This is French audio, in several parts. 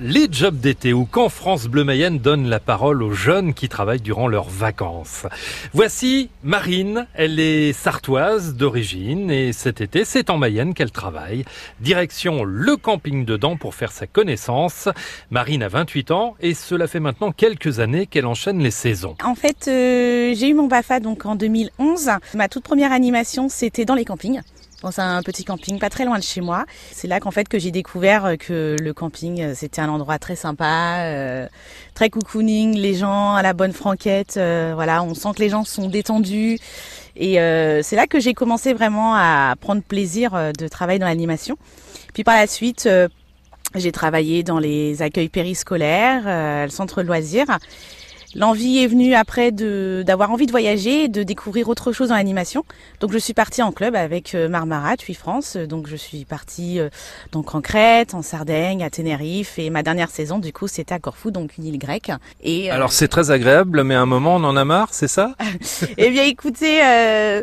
Les jobs d'été ou quand France Bleu Mayenne donne la parole aux jeunes qui travaillent durant leurs vacances. Voici Marine, elle est sartoise d'origine et cet été c'est en Mayenne qu'elle travaille. Direction le camping dedans pour faire sa connaissance. Marine a 28 ans et cela fait maintenant quelques années qu'elle enchaîne les saisons. En fait, euh, j'ai eu mon BAFA donc en 2011. Ma toute première animation c'était dans les campings dans un petit camping pas très loin de chez moi. C'est là qu'en fait que j'ai découvert que le camping euh, c'était un endroit très sympa, euh, très cocooning, les gens à la bonne franquette, euh, voilà, on sent que les gens sont détendus et c'est là que j'ai commencé vraiment à prendre plaisir de travailler dans l'animation. Puis par la suite j'ai travaillé dans les accueils périscolaires, le centre loisirs L'envie est venue après d'avoir envie de voyager, de découvrir autre chose en animation. Donc je suis partie en club avec euh, Marmara, TUI France. Donc je suis partie euh, donc en Crète, en Sardaigne, à Tenerife et ma dernière saison du coup c'était à Corfou, donc une île grecque. Et euh, alors c'est très agréable, mais à un moment on en a marre, c'est ça? Eh bien écoutez,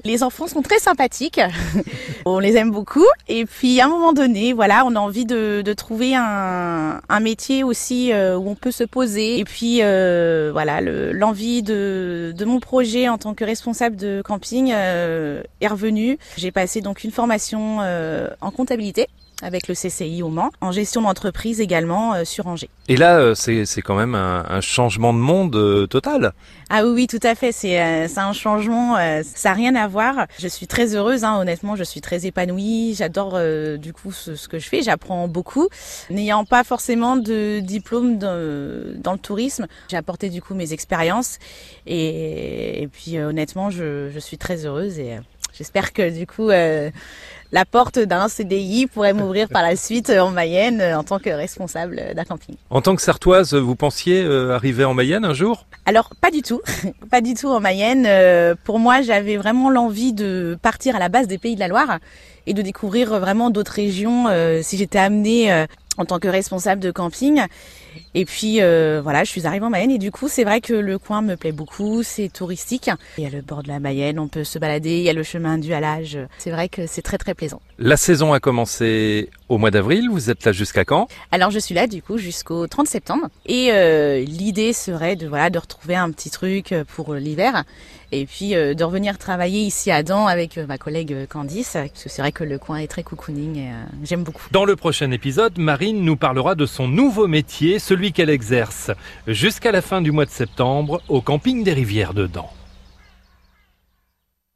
les enfants sont très sympathiques, on les aime beaucoup. Et puis à un moment donné, voilà, on a envie de, de trouver un, un métier aussi où on peut se poser. Et puis voilà l'envie de, mon projet en tant que responsable de camping euh, est revenue. J'ai passé donc une formation euh, en comptabilité avec le CCI au Mans, en gestion d'entreprise également euh, sur Angers. Et là, euh, c'est, c'est quand même un, un, changement de monde euh, total. Ah oui, oui, tout à fait. C'est, c'est un changement, ça n'a rien à voir. Je suis très heureuse, hein, honnêtement, je suis très épanouie. J'adore du coup ce, ce, que je fais, j'apprends beaucoup. N'ayant pas forcément de diplôme de, dans le tourisme, j'ai apporté du coup mes expériences. Et, et puis honnêtement, je, je suis très heureuse et j'espère que du coup la porte d'un CDI pourrait m'ouvrir par la suite euh, en Mayenne euh, en tant que responsable d'un camping. En tant que Sartoise, vous pensiez euh, arriver en Mayenne un jour? Alors pas du tout, pas du tout en Mayenne. Pour moi, j'avais vraiment l'envie de partir à la base des Pays de la Loire et de découvrir vraiment d'autres régions si j'étais amenée en tant que responsable de camping. Et puis euh, voilà, je suis arrivée en Mayenne et du coup c'est vrai que le coin me plaît beaucoup, c'est touristique. Il y a le bord de la Mayenne, on peut se balader, il y a le chemin du halage. C'est vrai que c'est très très plaisant. La saison a commencé au mois d'avril, vous êtes là jusqu'à quand? Alors je suis là du coup jusqu'au 30 septembre et euh, l'idée serait de voilà de retrouver un petit truc pour l'hiver et puis euh, de revenir travailler ici à Dan avec ma collègue Candice parce que c'est vrai que le coin est très cocooning et j'aime beaucoup. Dans le prochain épisode, Marine nous parlera de son nouveau métier celui qu'elle exerce jusqu'à la fin du mois de septembre au camping des Rivières de Dents.